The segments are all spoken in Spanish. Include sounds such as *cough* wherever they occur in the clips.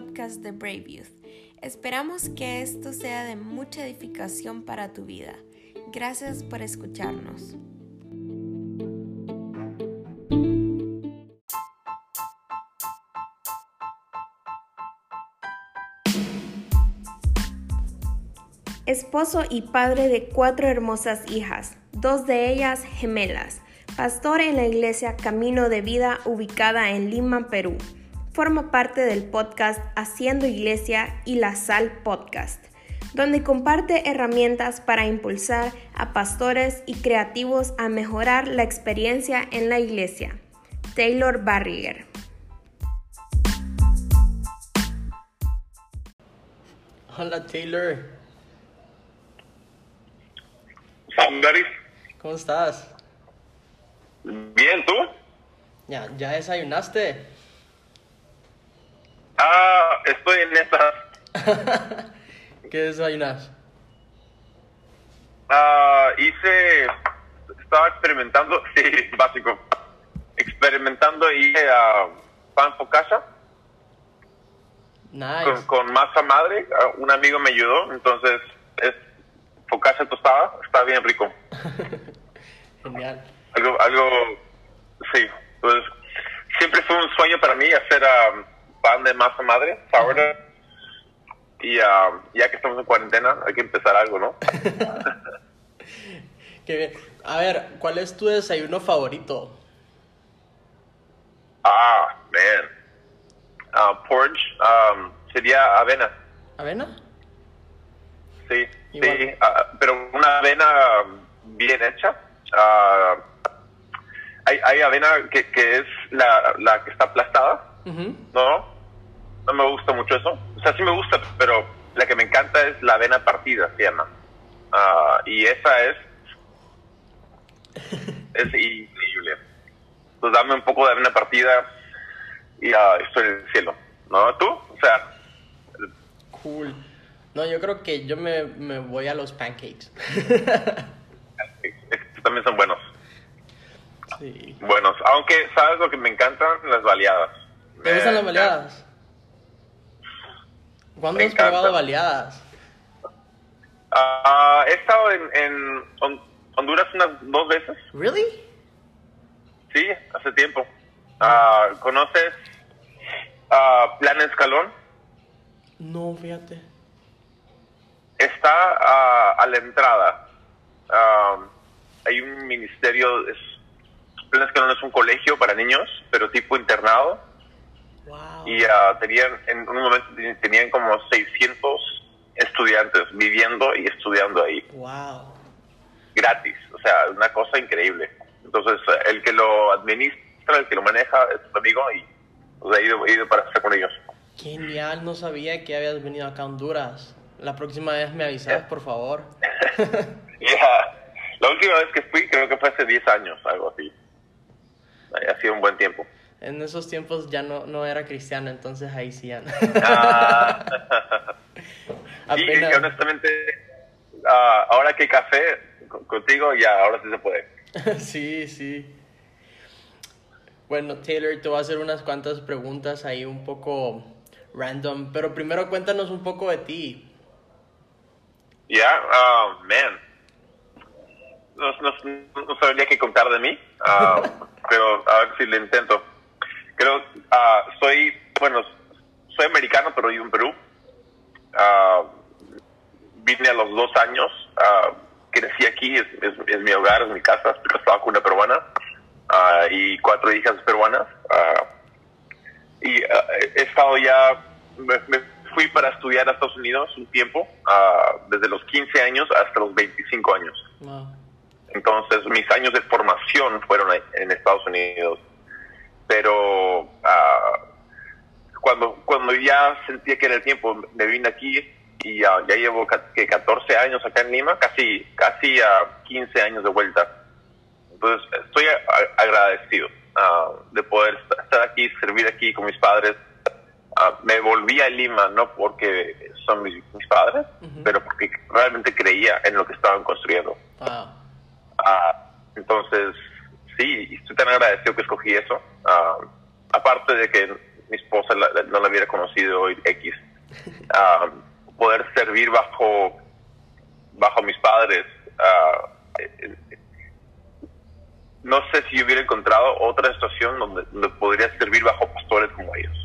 de Brave Youth. Esperamos que esto sea de mucha edificación para tu vida. Gracias por escucharnos. Esposo y padre de cuatro hermosas hijas, dos de ellas gemelas. Pastor en la iglesia Camino de Vida ubicada en Lima, Perú. Forma parte del podcast Haciendo Iglesia y La Sal Podcast, donde comparte herramientas para impulsar a pastores y creativos a mejorar la experiencia en la iglesia. Taylor Barriger. Hola Taylor. ¿cómo estás? Bien, ¿tú? Ya, ¿ya desayunaste? Ah, estoy en esta. *laughs* ¿Qué desayunas? Ah, hice. Estaba experimentando. *laughs* Sí, básico. Experimentando y a pan focaccia Nice. con, con masa madre. Ah, Un amigo me ayudó, entonces es focaccia tostada. Está bien rico. *laughs* Genial. Algo, algo. Sí, pues siempre fue un sueño para mí hacer ah, pan de masa madre, sourdough. Y ah, ya que estamos en cuarentena, hay que empezar algo, ¿no? *laughs* Qué bien. A ver, ¿cuál es tu desayuno favorito? Ah, man. Ah, porridge um, sería avena. ¿Avena? Sí, Igual. sí. ah, pero una avena bien hecha. Ah, hay, hay avena que, que es la, la que está aplastada, ¿no? No me gusta mucho eso. O sea, sí me gusta, pero la que me encanta es la avena partida, se llama. Ah, y esa es... *laughs* es increíble. Pues dame un poco de avena partida y ah, estoy en el cielo. ¿No? ¿Tú? O sea, Cool. No, yo creo que yo me, me voy a los pancakes. también son buenos. sí. Buenos. Aunque, ¿sabes lo que me encantan? Las baleadas. ¿Te gustan las baleadas? ¿Cuándo has probado baleadas? Ah, he estado en, en Hon- Honduras unas dos veces. ¿Really? Sí, hace tiempo. Ah, ¿Conoces ah, Plan Escalón? No, fíjate. Está ah, a la entrada. Hay un ministerio. Es, Plan Escalón es un colegio para niños, pero tipo internado. Wow. Y ah, tenían, en un momento ten- tenían como 600 estudiantes viviendo y estudiando ahí. Wow. gratis, o sea, una cosa increíble. Entonces, eh, el que lo administra, el que lo maneja es un amigo y pues, he, ido, he ido para estar con ellos. Genial, no sabía que habías venido acá a Honduras. La próxima vez me avisas, por favor. *laughs* Ya, La última vez que fui creo que fue hace 10 años, algo así. Ha sido un buen tiempo. En esos tiempos ya no, no era cristiano, entonces ahí sí ya. Ah, *laughs* sí, Apenas- honestamente, ah, ahora que café con- contigo, ya, ahora sí se puede. *laughs* sí, sí. Bueno, Taylor, te voy a hacer unas cuantas preguntas ahí un poco random, pero primero cuéntanos un poco de ti. Ya, ah, man. No, no, no sabría qué contar de mí, ah, *laughs* pero a ver si le intento. Creo, ah, soy, bueno, soy americano, pero vivo en Perú. Ah, vine a los dos años, ah, crecí aquí, es, es, es mi hogar, es mi casa, estoy casado con una peruana y cuatro hijas peruanas. y he estado ya, me, me fui para estudiar a Estados Unidos un tiempo, desde los 15 años hasta los 25 años. Wow. Entonces, mis años de formación fueron en Estados Unidos. Pero ah, cuando, cuando ya sentía que era el tiempo, me vine aquí y ah, ya llevo que 14 años acá en Lima, casi, casi a 15 años de vuelta. Entonces, estoy a- agradecido ah, de poder est- estar aquí, servir aquí con mis padres. Ah, me volví a Lima, no porque son mis, mis padres, pero porque realmente creía en lo que estaban construyendo. Wow. Entonces, sí, estoy tan agradecido que escogí eso. Ah, aparte de que mi esposa la- no la hubiera conocido X. Ah, poder servir bajo, bajo mis padres. eh, no sé si yo hubiera encontrado otra situación donde, podría servir bajo pastores como ellos.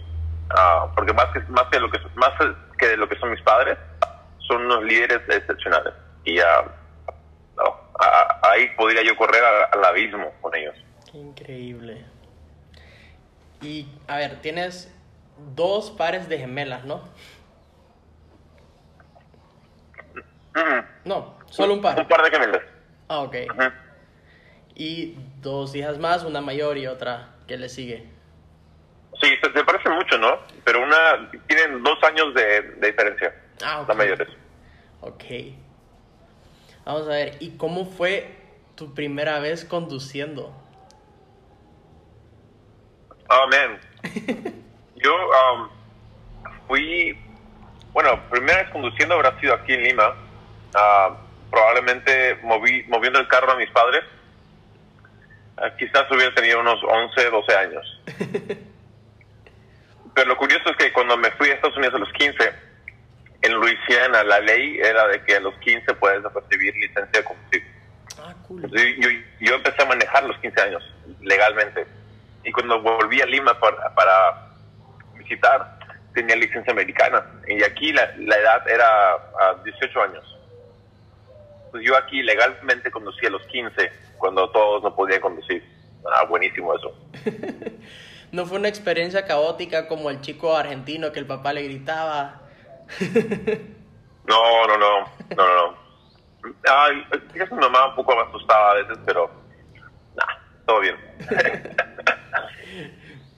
Porque más que, más, que lo que, más que de lo que son mis padres, son unos líderes excepcionales. Y ah, ah, ahí podría yo correr al abismo con ellos. Qué increíble. Y, a ver, tienes dos pares de gemelas, ¿no? No, solo un Un par. par de gemelas. Ah, ok. Y dos hijas más, una mayor y otra que le sigue. Sí, se, se parecen mucho, ¿no? Pero una tienen dos años de, de diferencia. Ah, ok. Las mayores. Ok. Vamos a ver, ¿y cómo fue tu primera vez conduciendo? Oh, man. *laughs* Yo um, fui, bueno, primera vez conduciendo habrá sido aquí en Lima. Ah, probablemente moví, moviendo el carro a mis padres. Ah, quizás hubiera tenido unos 11, 12 años. *laughs* Pero lo curioso es que cuando me fui a Estados Unidos a los 15, en Luisiana la ley era de que a los 15 puedes recibir licencia de conducir. Ah, cool. Yo, yo, yo empecé a manejar a los 15 años, legalmente. Y cuando volví a Lima para, para visitar, tenía licencia americana. Y aquí la, la edad era a 18 años. Pues yo aquí legalmente conducí a los 15, cuando todos no podían conducir. Ah, buenísimo eso. *laughs* No fue una experiencia caótica como el chico argentino que el papá le gritaba. *laughs* No, no, no, no, no. no. Ay, es mi mamá un poco me asustaba a veces, pero nah, todo bien. *laughs*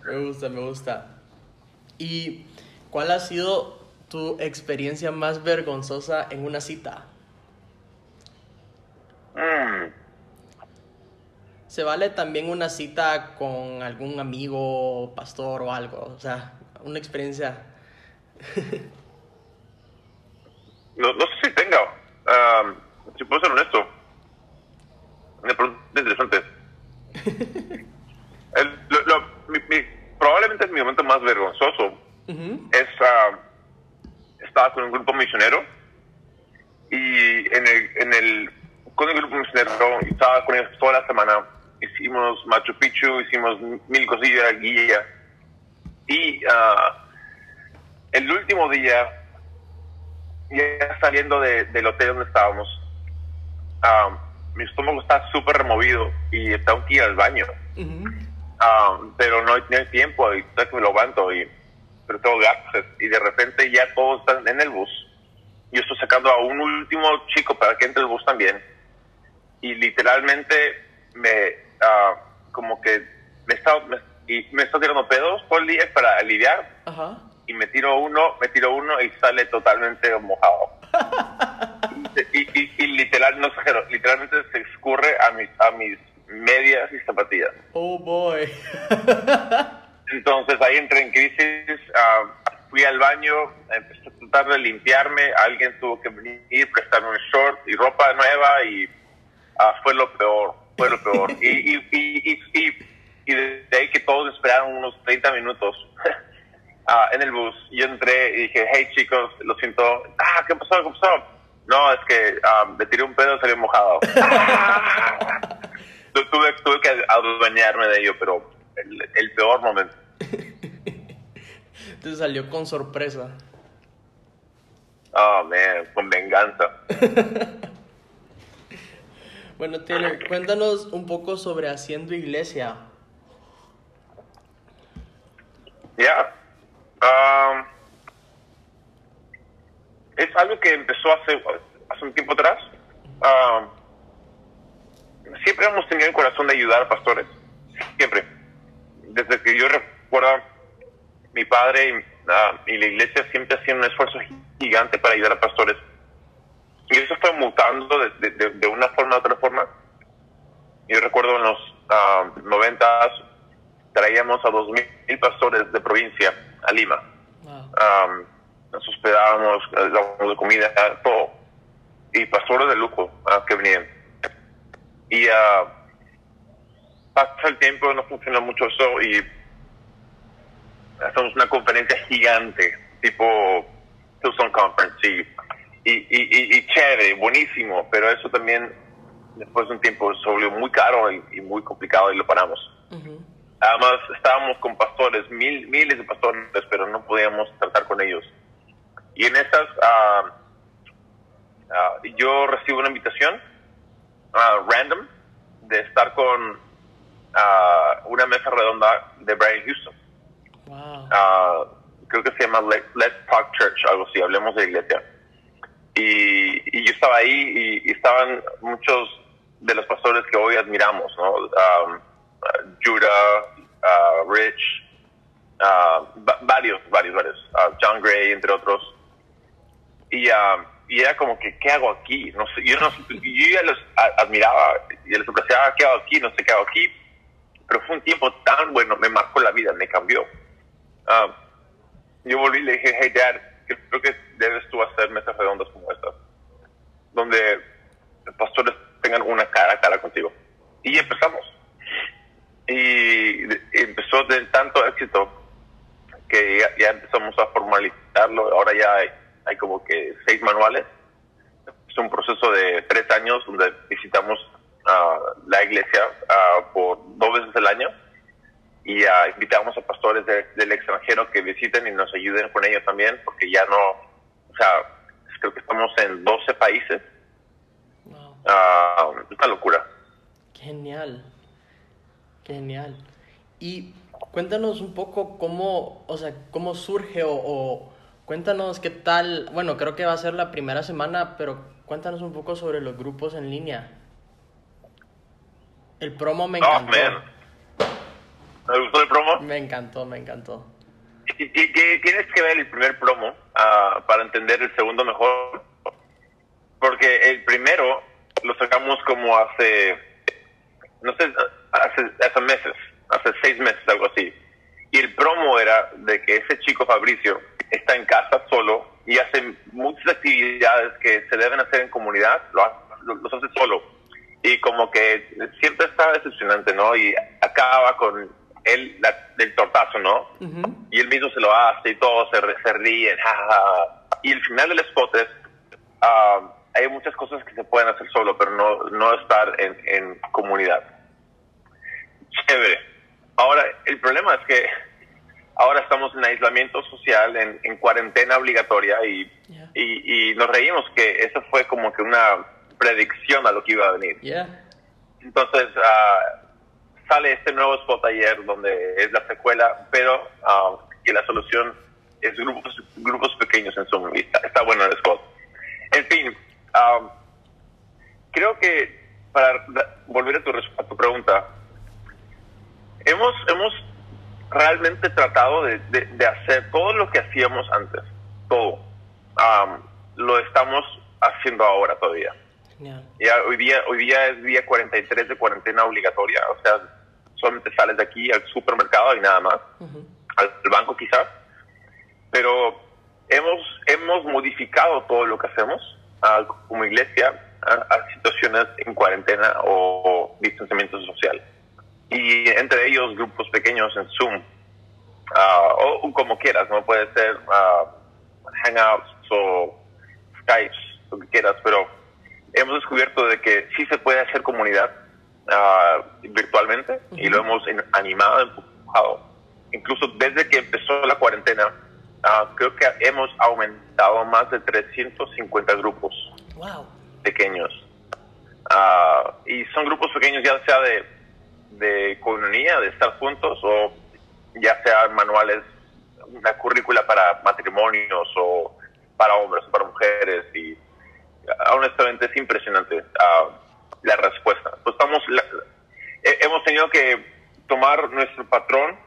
Me gusta, me gusta. ¿Y cuál ha sido tu experiencia más vergonzosa en una cita? Mm. Se vale también una cita con algún amigo, pastor o algo. O sea, una experiencia. *laughs* No, no sé si tenga. am, si puedo ser honesto. Una pregunta interesante. *laughs* El- lo- lo- mi- mi- probablemente mi momento más vergonzoso Ujú. es. ah, estaba con un grupo misionero y en el, en el, con el grupo misionero estaba con ellos toda la semana. Hicimos Machu Picchu, hicimos mil cosillas, guía. Y ah, el último día ya saliendo de- del hotel donde estábamos, ah, mi estómago está súper removido y tengo que ir al baño. Ujú. Ah, pero no hay, no hay tiempo y que me lo aguanto y pero tengo gases y de repente ya todos están en el bus. Yo estoy sacando a un último chico para que entre el bus también y literalmente me ah, como que me está me, y me está tirando pedos todo el día para aliviar Ajá. Y me tiro uno, me tiro uno y sale totalmente mojado. *laughs* y, y- y literal, no exagero, literalmente se escurre a mis, a mis medias y zapatillas. Oh boy. *laughs* Entonces ahí entré en crisis, ah, fui al baño, empecé a tratar de limpiarme, alguien tuvo que venir, prestarme un short y ropa nueva y ah, fue lo peor, fue lo peor. *laughs* y, y, y, y, y- y desde ahí que todos esperaron unos 30 minutos ah, en el bus, yo entré y dije, hey chicos, lo siento, ah, ¿qué pasó? ¿Qué pasó? No, es que ah, me tiré un pedo y salió mojado. *laughs* Tu- tuve, tuve que adueñarme de ello, pero el, el peor momento. Entonces salió con sorpresa. Oh, man, con venganza. *laughs* Bueno, Taylor, cuéntanos un poco sobre haciendo iglesia. Ya. Es algo que empezó hace, hace un tiempo atrás. Um, siempre hemos tenido el corazón de ayudar a pastores. Siempre. Desde que yo recuerdo, mi padre y, ah, y la iglesia siempre hacían un esfuerzo gigante para ayudar a pastores. Y eso fue mutando de- de una forma a otra forma. Yo recuerdo en los ah, noventas traíamos a dos mil pastores de provincia a Lima. Wow. Am, nos hospedábamos, dábamos de comida, todo. Y pastores de lujo que venían. Y ah, pasa el tiempo, no funciona mucho eso y hacemos una conferencia gigante, tipo Tucson Conference, y, y, y, y chévere, buenísimo, pero eso también después de un tiempo se volvió muy caro y, muy complicado y lo paramos. Además, estábamos con pastores, mil, miles de pastores, pero no podíamos tratar con ellos. Y en esas, uh, uh, yo recibo una invitación uh, random de estar con una mesa redonda de Brian Houston. creo que se llama Let's Talk Church, algo así, hablemos de iglesia. Y, y yo estaba ahí y, estaban muchos de los pastores que hoy admiramos, ¿no? Um, Judah, Rich, varios, varios, varios, John Gray, entre otros. Y, y era como que, ¿qué hago aquí? No sé, yo, no, yo ya los admiraba y les apreciaba, ¿qué hago aquí? No sé qué hago aquí. Pero fue un tiempo tan bueno, me marcó la vida, me cambió. yo volví y le dije, hey, Dad, creo que debes tú hacer mesas redondas como estas, donde los pastores tengan una cara a cara contigo. Y empezamos. Y empezó de tanto éxito que ya, empezamos a formalizarlo. Ahora ya hay, hay, como que seis manuales. Es un proceso de tres años donde visitamos uh, la iglesia uh, por dos veces al año y uh, invitamos a pastores del extranjero que visiten y nos ayuden con ellos también, porque ya no, o sea, creo que estamos en 12 países. Wow. es una locura. Genial. Genial. Y cuéntanos un poco cómo, o sea, cómo surge o, cuéntanos qué tal, bueno, creo que va a ser la primera semana, pero cuéntanos un poco sobre los grupos en línea. El promo me encantó. ¿Me gustó el promo? Me encantó, me encantó. Y, tienes que ver el primer promo uh, para entender el segundo mejor. Porque el primero lo sacamos como hace, no sé, hace, hace meses, hace seis meses, algo así. Y el promo era de que ese chico Fabricio está en casa solo y hace muchas actividades que se deben hacer en comunidad, lo, los hace solo. Y como que siempre está decepcionante, ¿no? Y acaba con él del tortazo, ¿no? Y él mismo se lo hace y todos se, se ríen. Y el final del spot es, ah, hay muchas cosas que se pueden hacer solo, pero no, no estar en, en comunidad chévere. Ahora, el problema es que ahora estamos en aislamiento social, en, cuarentena obligatoria y, y, nos reímos que eso fue como que una predicción a lo que iba a venir. Entonces, uh, sale este nuevo spot ayer donde es la secuela, pero uh, que la solución es grupos, grupos pequeños en Zoom. Está, está bueno el spot. En fin, um, creo que para volver a tu, a tu pregunta, hemos, hemos realmente tratado de, de, hacer todo lo que hacíamos antes, todo. lo estamos haciendo ahora todavía. Ya hoy día, hoy día es día 43 de cuarentena obligatoria, o sea, solamente sales de aquí al supermercado y nada más, al, banco quizás, pero hemos, hemos modificado todo lo que hacemos como iglesia a, situaciones en cuarentena o distanciamiento social y entre ellos grupos pequeños en Zoom ah, o como quieras, no puede ser uh, Hangouts o Skypes, lo que quieras, pero hemos descubierto de que sí se puede hacer comunidad ah, virtualmente y lo hemos animado, empujado. Incluso desde que empezó la cuarentena, creo que hemos aumentado más de 350 grupos pequeños. y son grupos pequeños ya sea de de comunidad, de estar juntos, o ya sea manuales, una currícula para matrimonios o para hombres o para mujeres. Y honestamente es impresionante uh, la respuesta. Pues estamos, hemos tenido que tomar nuestro patrón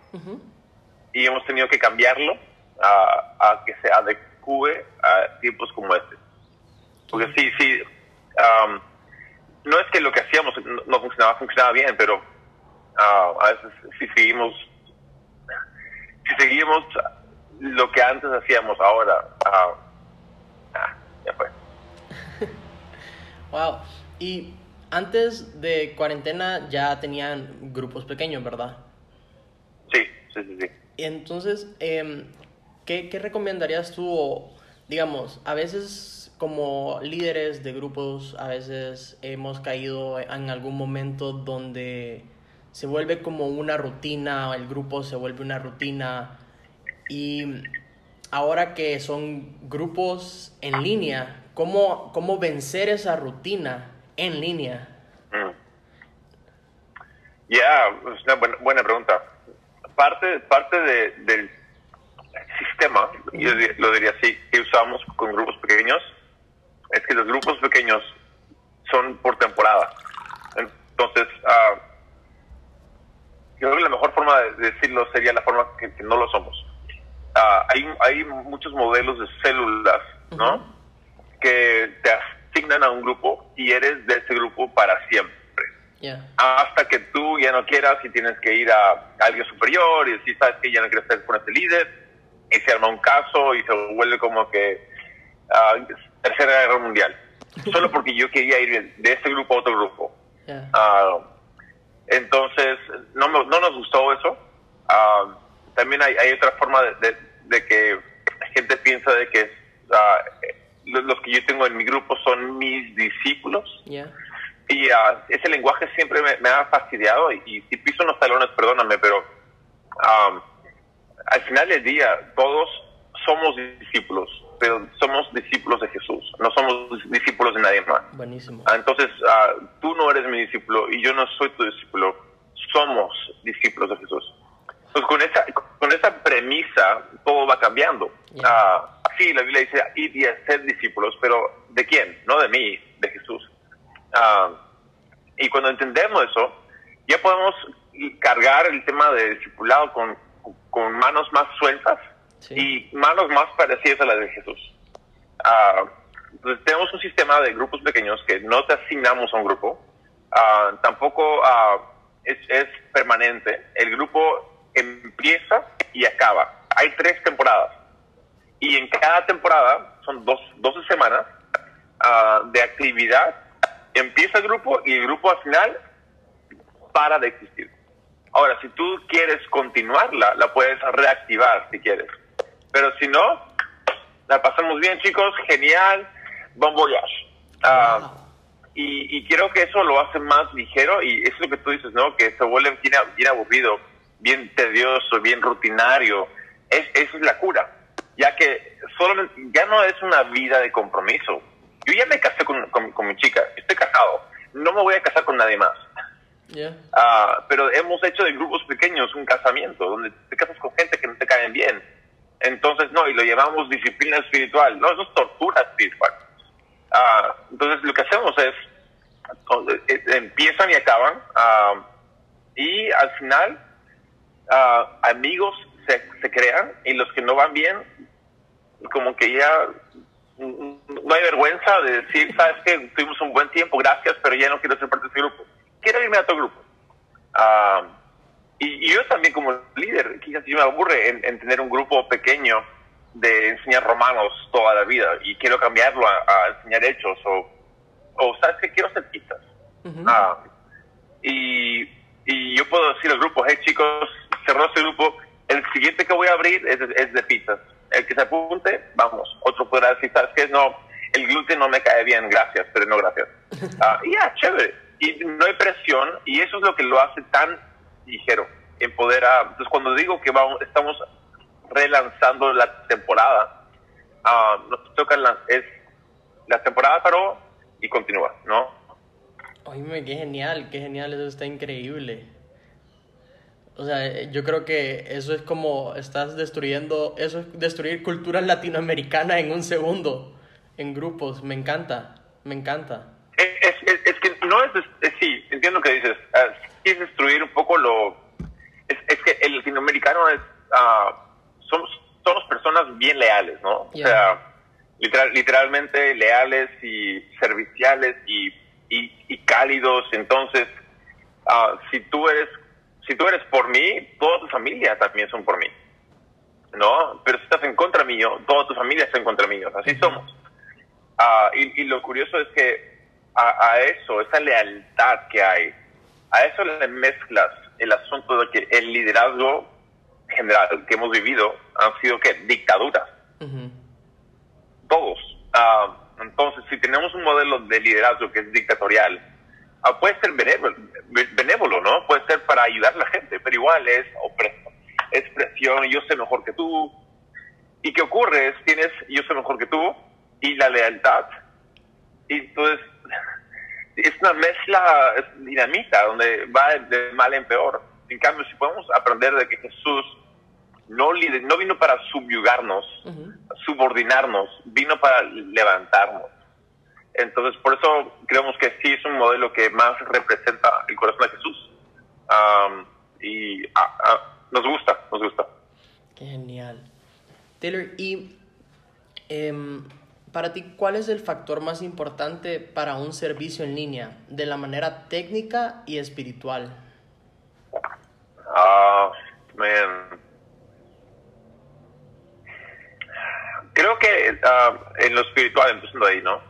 y hemos tenido que cambiarlo a, a que se adecue a tiempos como este. Porque sí, sí, um, no es que lo que hacíamos no funcionaba, funcionaba bien, pero Ah, a veces si seguimos, si seguimos lo que antes hacíamos ahora, ah, ah, ya fue. *laughs* wow. Y antes de cuarentena ya tenían grupos pequeños, ¿verdad? Sí, sí, sí, sí. entonces, em, ¿qué, ¿qué, recomendarías tú? O, digamos, a veces como líderes de grupos, a veces hemos caído en algún momento donde se vuelve como una rutina, el grupo se vuelve una rutina y ahora que son grupos en línea, ¿cómo, cómo vencer esa rutina en línea? Mm. Ya, es una buena, buena, pregunta. Parte, parte de, del sistema, yo lo diría así, que usamos con grupos pequeños, es que los grupos pequeños son por temporada. Entonces, uh, yo creo que la mejor forma de decirlo sería la forma que, no lo somos. Uh, hay, hay muchos modelos de células, ¿no? Que te asignan a un grupo y eres de ese grupo para siempre. Hasta que tú ya no quieras y tienes que ir a, alguien superior y decir, sabes que ya no quieres estar con este líder, y se arma un caso y se vuelve como que uh, Tercera Guerra Mundial. *laughs* Solo porque yo quería ir de ese grupo a otro grupo. Uh, entonces, no, no nos gustó eso. Uh, también hay, hay, otra forma de, de, que gente piensa de que los que yo tengo en mi grupo son mis discípulos. Y uh, ese lenguaje siempre me, ha fastidiado y, si piso los talones, perdóname, pero um, al final del día todos somos discípulos, pero somos discípulos de Jesús, no somos discípulos de nadie más. Buenísimo. Ah, entonces, uh, tú no eres mi discípulo y yo no soy tu discípulo, somos discípulos de Jesús. Entonces, con esa, con esa premisa, todo va cambiando. Yeah. sí, la Biblia dice, ir y ser discípulos, pero ¿de quién? No de mí, de Jesús. Uh, y cuando entendemos eso, ya podemos cargar el tema de discipulado con, con manos más sueltas y manos más parecidas a las de Jesús. Uh, tenemos un sistema de grupos pequeños que no te asignamos a un grupo, uh, tampoco es, es, permanente. El grupo empieza y acaba. Hay tres temporadas y en cada temporada son dos, 12 semanas de actividad empieza el grupo y el grupo al final para de existir. Ahora, si tú quieres continuarla, la puedes reactivar si quieres. Pero si no, la pasamos bien, chicos, genial, bon voyage. Ah, y, y, creo que eso lo hace más ligero y es lo que tú dices, ¿no? Que se vuelve bien, bien aburrido, bien tedioso, bien rutinario. Es, esa es la cura, ya que solo, ya no es una vida de compromiso yo ya me casé con, con, mi chica, estoy casado, no me voy a casar con nadie más. Ah, pero hemos hecho de grupos pequeños un casamiento, donde te casas con gente que no te caen bien. Entonces, no, y lo llamamos disciplina espiritual. No, eso es tortura espiritual. Ah, entonces, lo que hacemos es, eh, empiezan y acaban, ah, y al final, amigos se, se crean, y los que no van bien, como que ya no hay vergüenza de decir, *laughs* sabes que tuvimos un buen tiempo, gracias, pero ya no quiero ser parte de ese grupo. Quiero irme a otro grupo. Y, yo también como líder, quizás yo me aburre en, tener un grupo pequeño de enseñar romanos toda la vida y quiero cambiarlo a, enseñar hechos o, o, sabes que quiero hacer pistas. Ah, y, y yo puedo decir al grupo, hey chicos, cerró ese grupo, el siguiente que voy a abrir es, es de pizzas el que se apunte, vamos. Otro podrá decir, ¿sabes qué? No, el gluten no me cae bien, gracias, pero no gracias. *laughs* Ah, ya, chévere. Y no hay presión, y eso es lo que lo hace tan ligero, en poder... entonces, cuando digo que vamos, estamos relanzando la temporada, uh, nos toca la, es la temporada paró y continúa, ¿no? Oye, qué genial, qué genial, eso está increíble. O sea, eh, yo creo que eso es como estás destruyendo, eso es destruir cultura latinoamericana en un segundo, en grupos. Me encanta, me encanta. Es, es, no es, sí, entiendo lo que dices. es destruir un poco lo. Es, que el latinoamericano es. Uh, somos, somos personas bien leales, ¿no? O sea, literal, literalmente leales y serviciales y, y, y cálidos. Entonces, uh, si tú eres si tú eres por mí, toda tu familia también son por mí. ¿No? Pero si estás en contra mío, toda tu familia está en contra mío. Así somos. Ah, y, lo curioso es que a, eso, esa lealtad que hay, a eso le mezclas el asunto de que el liderazgo general que hemos vivido han sido que dictaduras. Ujú. Todos. Ah, entonces, si tenemos un modelo de liderazgo que es dictatorial, ah, puede ser benévolo, benévolo, ¿no? Puede ser para ayudar a la gente, pero igual es opresión, es presión, yo sé mejor que tú. ¿Y qué ocurre? Es, tienes yo sé mejor que tú y la lealtad. Y entonces, es una mezcla dinamita donde va de mal en peor. En cambio, si podemos aprender de que Jesús no, no vino para subyugarnos, subordinarnos, vino para levantarnos. Entonces, por eso creemos que sí es un modelo que más representa el corazón de Jesús. Y ah, ah, nos gusta, nos gusta. Qué genial. Taylor, y em, para ti, ¿cuál es el factor más importante para un servicio en línea de la manera técnica y espiritual? Ah, man. Creo que ah, en lo espiritual, empezando ahí, ¿no?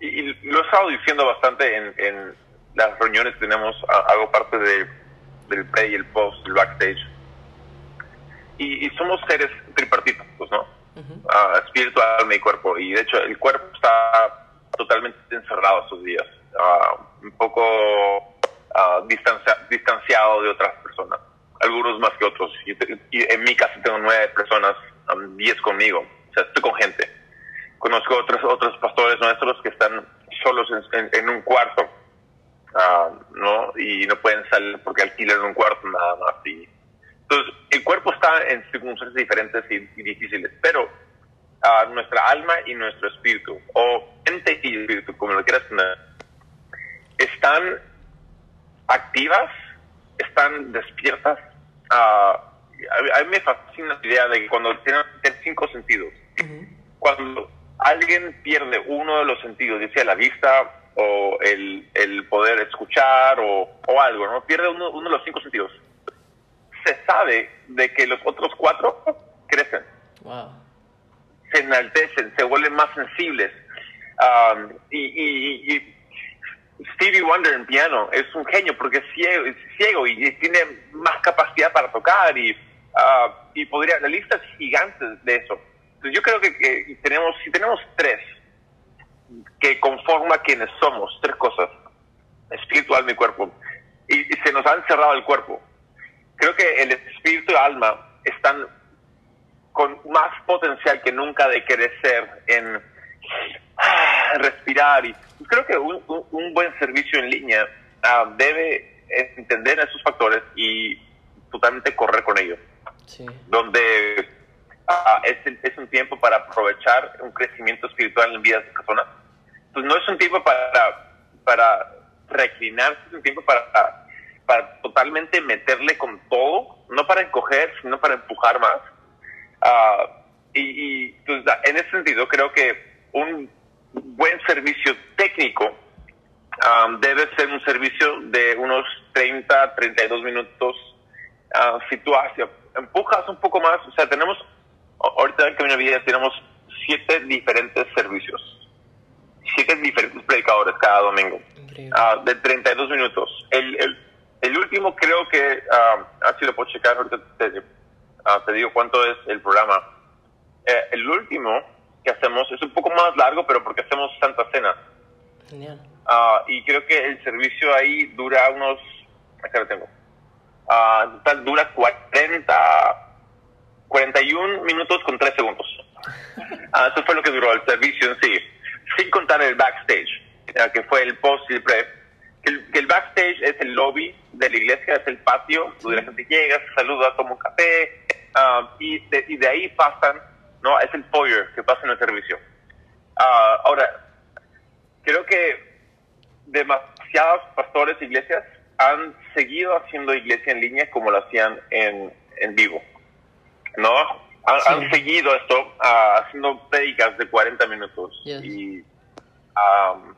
Y, lo he estado diciendo bastante en, en las reuniones que tenemos, hago parte de, del pre y el post, el backstage. Y, y somos seres tripartitos, ¿no? Ujú. Ah, espíritu, alma y cuerpo. Y de hecho, el cuerpo está totalmente encerrado estos días, Ah, un poco ah, distancia- distanciado de otras personas, algunos más que otros. Y, y en mi casa tengo nueve personas, um, diez conmigo, o sea, estoy con gente. Conozco otros otros pastores nuestros que están solos en, en- un cuarto, ¿no? Y no pueden salir porque alquilan un cuarto nada más. Y, entonces, el cuerpo está en circunstancias diferentes y, y difíciles, pero ah, nuestra alma y nuestro espíritu, o mente y espíritu, como lo quieras poner, están activas, están despiertas. Ah, a, mí- me fascina la idea de que cuando tienen, tienen cinco sentidos, cuando alguien pierde uno de los sentidos, ya sea la vista o el, el poder escuchar o, o algo, ¿no? Pierde uno, uno de los cinco sentidos. Se sabe de que los otros cuatro crecen Wow. se enaltecen, se vuelven más sensibles. Um, y, y- y Stevie Wonder en piano es un genio porque es ciego, es ciego y, y tiene más capacidad para tocar y, ah, y podría, la lista es gigante de eso. Entonces yo creo que, que tenemos, si tenemos tres que conforma quienes somos, tres cosas, espíritu, alma y cuerpo, y, y se nos ha encerrado el cuerpo, creo que el espíritu y el alma están con más potencial que nunca de crecer en ah, respirar y creo que un, un- un buen servicio en línea ah, debe entender esos factores y totalmente correr con ellos Sí. donde ah, es, es un tiempo para aprovechar un crecimiento espiritual en vidas de personas. Entonces no es un tiempo para, para reclinarse, es un tiempo para, para totalmente meterle con todo, no para encoger, sino para empujar más. Ah, y, y, pues, en ese sentido creo que un buen servicio técnico ah, debe ser un servicio de unos 30, 32 minutos Ah, si tú hacia- empujas un poco más, o sea, tenemos, ahorita en Camino Vida tenemos siete diferentes servicios, siete diferentes predicadores cada domingo, ah, de 32 minutos. El, el, el último creo que, ah, así lo puedo checar, ahorita te, ah, te digo cuánto es el programa. Eh, el último que hacemos es un poco más largo, pero porque hacemos Santa Cena. Genial. Ah, y creo que el servicio ahí dura unos, acá lo tengo, Ah, en total dura 40, 41 minutos con 3 segundos. *laughs* Eso fue lo que duró el servicio en sí, sin contar el backstage, ah, que fue el post y el pre. Que el, que el backstage es el lobby de la iglesia, es el patio, donde la gente llega, se saluda, toma un café, ah, y, de, y de ahí pasan, ¿no? Es el foyer que pasa en el servicio. Ah, ahora, creo que demasiados pastores e iglesias han seguido haciendo iglesia en línea como lo hacían en, en vivo. ¿No? Han, Sí. han seguido esto ah, haciendo prédicas de 40 minutos. Yes. Y am,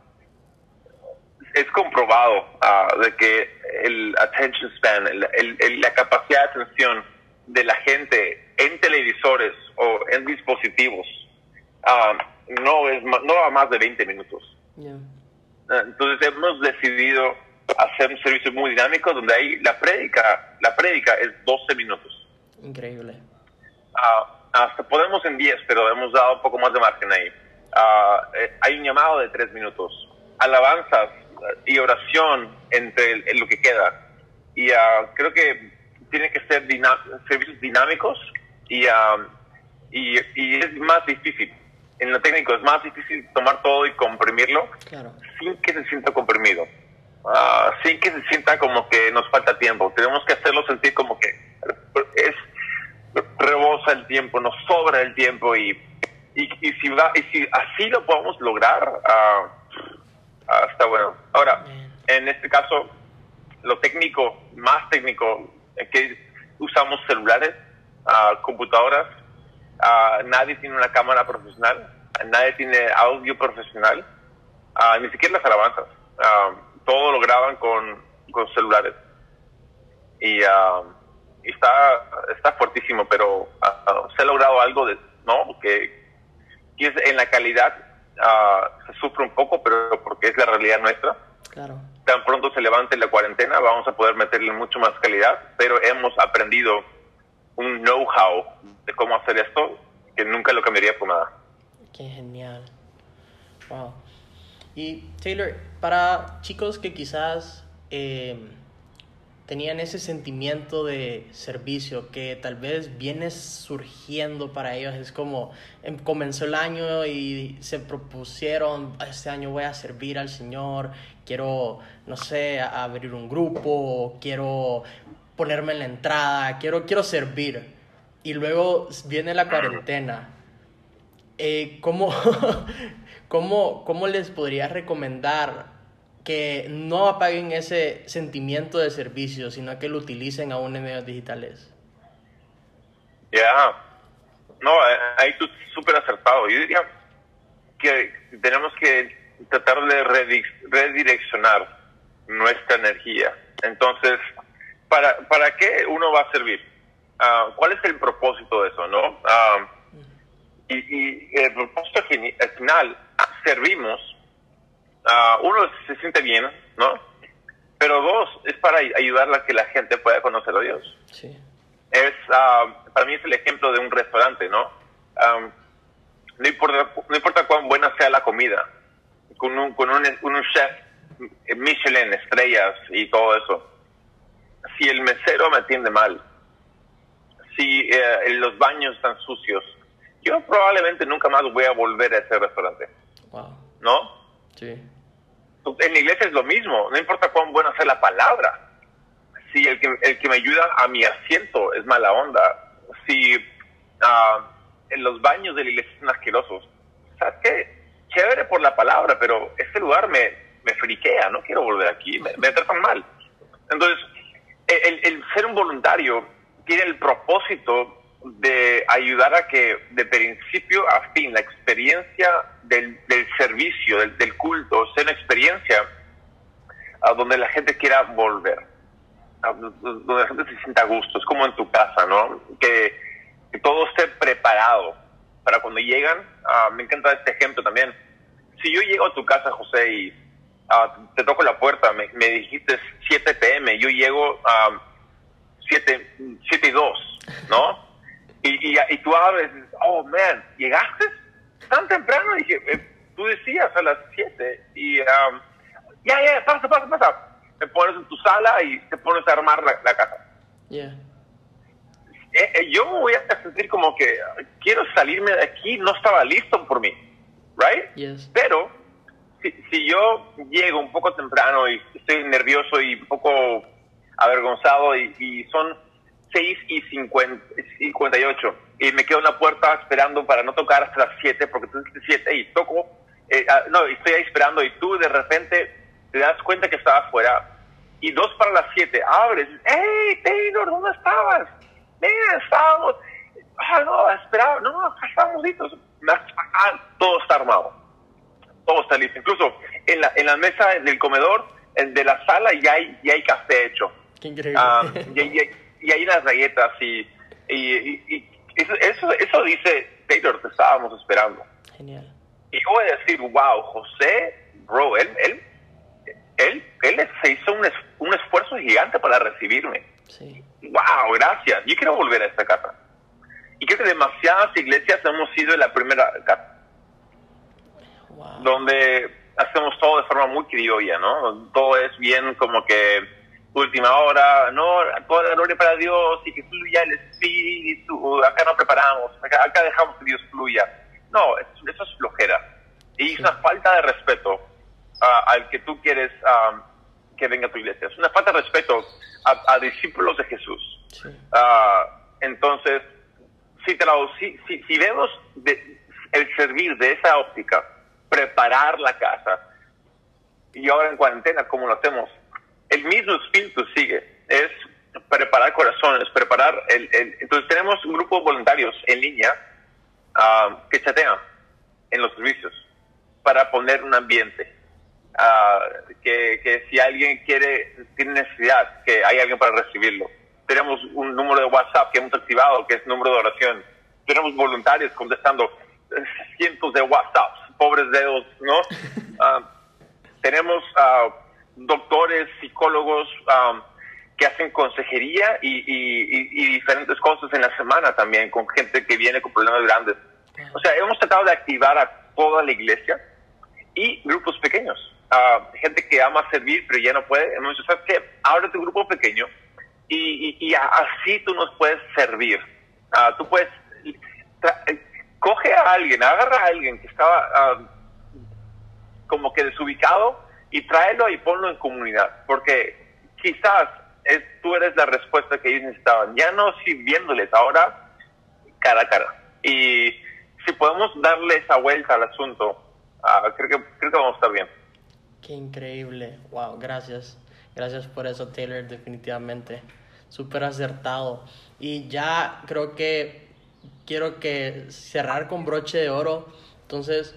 es comprobado ah, de que el attention span, el- el- el- la capacidad de atención de la gente en televisores o en dispositivos ah, no es no va más de 20 minutos. Ah, Entonces hemos decidido hacer un servicio muy dinámico donde hay la prédica, la prédica es 12 minutos. Increíble. Hasta podemos en 10, pero hemos dado un poco más de margen ahí. Ah, eh, hay un llamado de 3 minutos. Alabanzas y oración entre el- en lo que queda. Y ah, creo que tiene que ser servicios dinámicos y, ah, y, y es más difícil. En lo técnico es más difícil tomar todo y comprimirlo Claro. sin que se sienta comprimido, Ah, sin que se sienta como que nos falta tiempo. Tenemos que hacerlo sentir como que es rebosa el tiempo, nos sobra el tiempo y, y, y si, va, y si así lo podemos lograr, ah, está bueno. Ahora, Bien. en este caso, lo técnico, más técnico, es que usamos celulares, ah, computadoras, ah, nadie tiene una cámara profesional, nadie tiene audio profesional, ni siquiera las alabanzas. Todo lo graban con, con celulares. Y, y está, está fuertísimo, pero se ha logrado algo de, ¿no? Que, que es en la calidad ah, se sufre un poco, pero porque es la realidad nuestra Claro. tan pronto se levante la cuarentena, vamos a poder meterle mucho más calidad, pero hemos aprendido un know-how de cómo hacer esto que nunca lo cambiaría por nada. Qué genial. Wow. Y Taylor, para chicos que quizás eh, tenían ese sentimiento de servicio que tal vez viene surgiendo para ellos, es como em, comenzó el año y se propusieron, este año voy a servir al Señor, quiero, no sé, abrir un grupo, quiero ponerme en la entrada, quiero, quiero servir. Y luego viene la cuarentena. Eh, ¿cómo, *laughs* cómo, ¿Cómo les podría recomendar que no apaguen ese sentimiento de servicio, sino que lo utilicen aún en medios digitales? Ya, no, eh, ahí tú súper acertado. Yo diría que tenemos que tratar de redi- redireccionar nuestra energía. Entonces, ¿para, ¿para qué uno va a servir? Ah, ¿Cuál es el propósito de eso, no? Ah, y, y el propósito final, servimos, ah, uno se siente bien, ¿no? Pero dos, es para ay- ayudar a que la gente pueda conocer a Dios Sí. es ah, para mí es el ejemplo de un restaurante, ¿no? Am, no importa no importa cuán buena sea la comida, con un con un, con un chef Michelin estrellas y todo eso. Si el mesero me atiende mal, si eh, los baños están sucios, yo probablemente nunca más voy a volver a ese restaurante, Wow. ¿no? Sí. En la iglesia es lo mismo, no importa cuán buena sea la palabra. Si el que, el que me ayuda a mi asiento es mala onda, si ah, en los baños de la iglesia son asquerosos, ¿sabes qué? Chévere por la palabra, pero este lugar me, me friquea, no quiero volver aquí, me, me tratan mal. Entonces, el, el ser un voluntario tiene el propósito de ayudar a que de principio a fin la experiencia del, del servicio, del, del culto, sea una experiencia a donde la gente quiera volver, donde la gente se sienta a gusto, es como en tu casa, ¿no? Que, que todo esté preparado para cuando llegan. ah, me encanta este ejemplo también. Si yo llego a tu casa, José, y ah, te toco la puerta, me, me dijiste 7 pm, yo llego a 7, 7 y 2, ¿no? Y, y, y tú abres, oh, man, ¿llegaste tan temprano? Y dije, eh, tú decías a las 7 y... um, ya, ya, pasa, pasa, pasa. Te pones en tu sala y te pones a armar la, la casa. Yeah. Eh, eh, yo me voy a sentir como que quiero salirme de aquí, no estaba listo por mí, ¿right? Yes. Pero si, si yo llego un poco temprano y estoy nervioso y un poco avergonzado y, y son 6 y 50, 58 y me quedo en la puerta esperando para no tocar hasta las 7 porque tú dijiste 7 y toco, eh, ah, no, estoy ahí esperando y tú de repente te das cuenta que estaba afuera y dos para las 7 abres, ¡Hey, Taylor, ¿dónde estabas? Mira, estábamos, ah, no, esperaba, no, acá estábamos listos. Ah, todo está armado todo está listo. Incluso en la, en la mesa del comedor, de la sala, ya hay, ya hay café hecho. Qué increíble. Ah, y, y- y hay las galletas y, y, y- y eso, eso, dice Taylor, te estábamos esperando. Genial. Y yo voy a decir, wow, José, bro, él, él, él, él se hizo un para recibirme. Sí. ¡Wow! Gracias. Yo quiero volver a esta casa. Y creo que demasiadas iglesias hemos sido la primera casa, Wow. donde hacemos todo de forma muy criolla, ¿no? Todo es bien como que última hora, no, toda la gloria para Dios y que fluya el Espíritu. Acá no preparamos, acá, acá dejamos que Dios fluya. No, eso, es flojera. Y es una falta de respeto ah, al que tú quieres que venga a tu iglesia. Es una falta de respeto a, a discípulos de Jesús. Sí. Ah, entonces, si, si, si, si vemos de- el servir de esa óptica, preparar la casa, y ahora en cuarentena, ¿cómo lo hacemos? El mismo espíritu sigue, es preparar corazones, preparar el... el- entonces tenemos un grupo de voluntarios en línea ah, que chatean en los servicios para poner un ambiente. Ah, que, que si alguien quiere, tiene necesidad, que hay alguien para recibirlo. Tenemos un número de WhatsApp que hemos activado, que es número de oración. Tenemos voluntarios contestando eh, cientos de WhatsApps, pobres dedos, ¿no? *laughs* Ah, tenemos doctores, psicólogos ah, que hacen consejería y, y- y- diferentes cosas en la semana también con gente que viene con problemas grandes. O sea, hemos tratado de activar a toda la iglesia y grupos pequeños. Ah, gente que ama servir pero ya no puede. Hemos dicho, ¿sabes qué? Abre tu grupo pequeño y, y- así tú nos puedes servir. Ah, tú puedes... coge a alguien, agarra a alguien que estaba como que desubicado y tráelo y ponlo en comunidad. Porque quizás es, tú eres la respuesta que ellos necesitaban. Ya no sirviéndoles, ahora cara a cara. Y si podemos darle esa vuelta al asunto, ah, creo, que, creo que vamos a estar bien. Qué increíble. Wow, gracias. Gracias por eso, Taylor, definitivamente. Súper acertado. Y ya creo que quiero que cerrar con broche de oro. Entonces,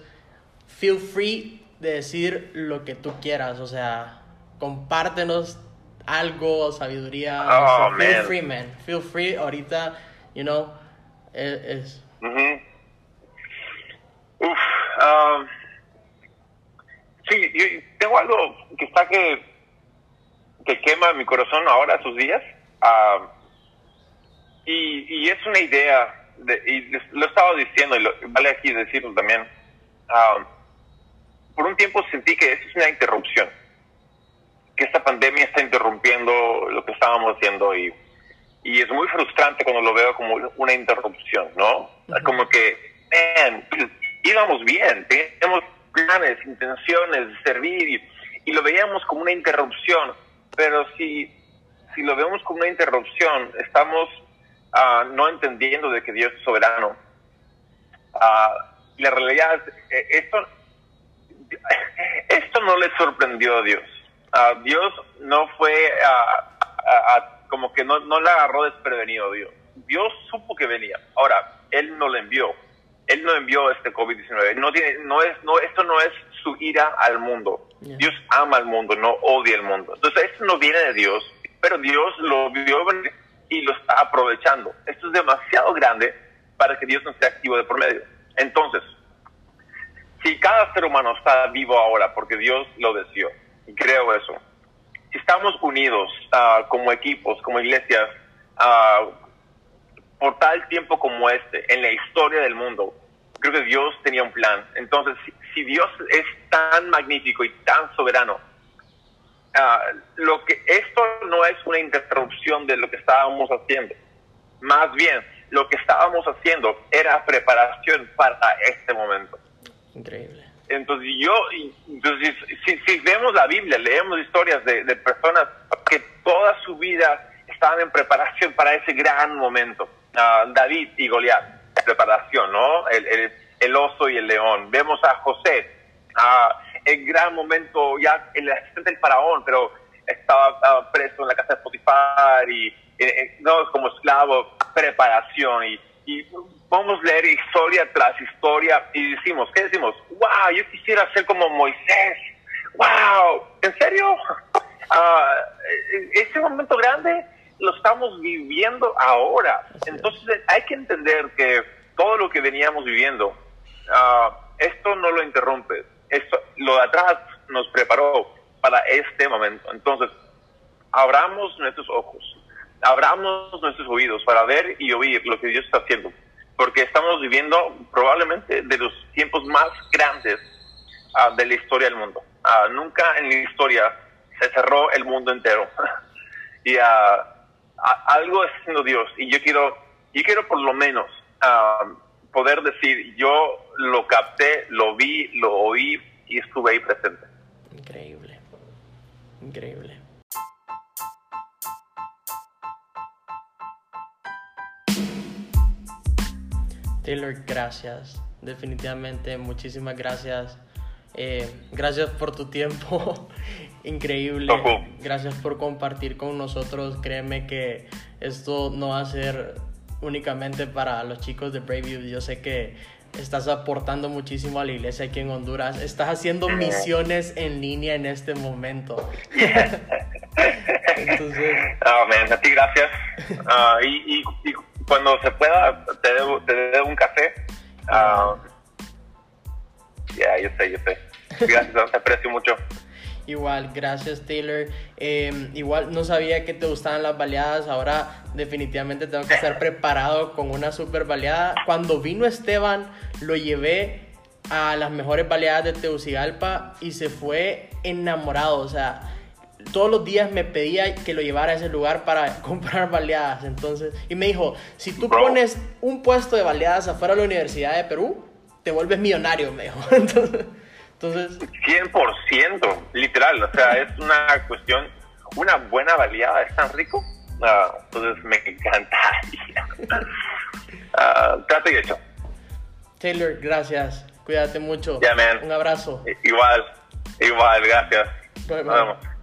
feel free de decir lo que tú quieras. O sea, compártenos algo, sabiduría. Oh, sé. Feel man. free, man. Feel free. Ahorita, you know, es, es-. Uf, ah, sí, yo tengo algo que está que, que quema mi corazón ahora, sus días. Ah, y, y es una idea, de, y lo he estado diciendo, y lo, vale aquí decirlo también. Ah, por un tiempo sentí que esto es una interrupción, que esta pandemia está interrumpiendo lo que estábamos haciendo y, y es muy frustrante cuando lo veo como una interrupción, ¿no? Como que, man, pues, íbamos bien, teníamos planes, intenciones de servir y, y lo veíamos como una interrupción, pero si, si lo vemos como una interrupción, estamos ah, no entendiendo de que Dios es soberano. Ah, la realidad eh, esto, *laughs* esto no le sorprendió a Dios. A Dios no fue a- a- como que no, no le agarró desprevenido Dios. Dios supo que venía. Ahora, Él no le envió. Él no envió este COVID-19. No tiene, no es, no, esto no es su ira al mundo. Yeah. Dios ama al mundo, no odia al mundo. Entonces, esto no viene de Dios, pero Dios lo vio y lo está aprovechando. Esto es demasiado grande para que Dios no esté activo de por medio. Entonces, si cada ser humano está vivo ahora porque Dios lo deseó, y creo eso, si estamos unidos ah, como equipos, como iglesias, ah, por tal tiempo como este, en la historia del mundo, creo que Dios tenía un plan. Entonces, si, Dios es tan magnífico y tan soberano, ah, lo que esto no es una interrupción de lo que estábamos haciendo. Más bien, lo que estábamos haciendo era preparación para este momento. Increíble. Entonces yo, entonces, si, si vemos la Biblia, leemos historias de, de personas que toda su vida estaban en preparación para ese gran momento. Ah, David y Goliat, preparación, ¿no? El, el, el oso y el león. Vemos a José, ah, el gran momento, ya el asistente del faraón, pero estaba ah, preso en la casa de Potifar y, eh, eh, no como esclavo, preparación y, y podemos leer historia tras historia y decimos, ¿qué decimos? ¡Wow! Yo quisiera ser como Moisés. ¡Wow! ¿En serio? *laughs* Ah, eh, ese momento grande lo estamos viviendo ahora. Entonces hay que entender que todo lo que veníamos viviendo, ah, esto no lo interrumpe. Esto, lo de atrás nos preparó para este momento. Entonces, abramos nuestros ojos, abramos nuestros oídos para ver y oír lo que Dios está haciendo, porque estamos viviendo probablemente de los tiempos más grandes ah, de la historia del mundo. Ah, nunca en la historia se cerró el mundo entero. *laughs* y ah, algo está haciendo Dios y yo quiero, yo quiero por lo menos poder decir, yo lo capté, lo vi, lo oí y estuve ahí presente. Increíble, increíble. Taylor, gracias. Definitivamente, muchísimas gracias. Eh, gracias por tu tiempo, *laughs* increíble. Gracias por compartir con nosotros. Créeme que esto no va a ser únicamente para los chicos de Braveview. Yo sé que estás aportando muchísimo a la iglesia aquí en Honduras. Estás haciendo misiones en línea en este momento. *laughs* Entonces... a ti gracias. Ah, y, cuando se pueda, te debo, te debo un café. Uh, ya, yo sé, yo sé. Gracias, te aprecio mucho. Igual, gracias Taylor. Em, igual no sabía que te gustaban las baleadas, ahora definitivamente tengo que estar preparado con una super baleada. Cuando vino Esteban, lo llevé a las mejores baleadas de Tegucigalpa y se fue enamorado, o sea, todos los días me pedía que lo llevara a ese lugar para *laughs* comprar baleadas, entonces, y me dijo, si tú pones un puesto de baleadas afuera de la Universidad de Perú, te vuelves millonario, me dijo. *laughs* Entonces, entonces... 100%, literal, o sea, es una cuestión, una buena baleada es tan rico, uh, entonces me encanta. uh, *laughs* trato y hecho. Taylor, gracias, cuídate mucho. Yeah, man. Un abrazo. Igual, igual, gracias. Nos vemos.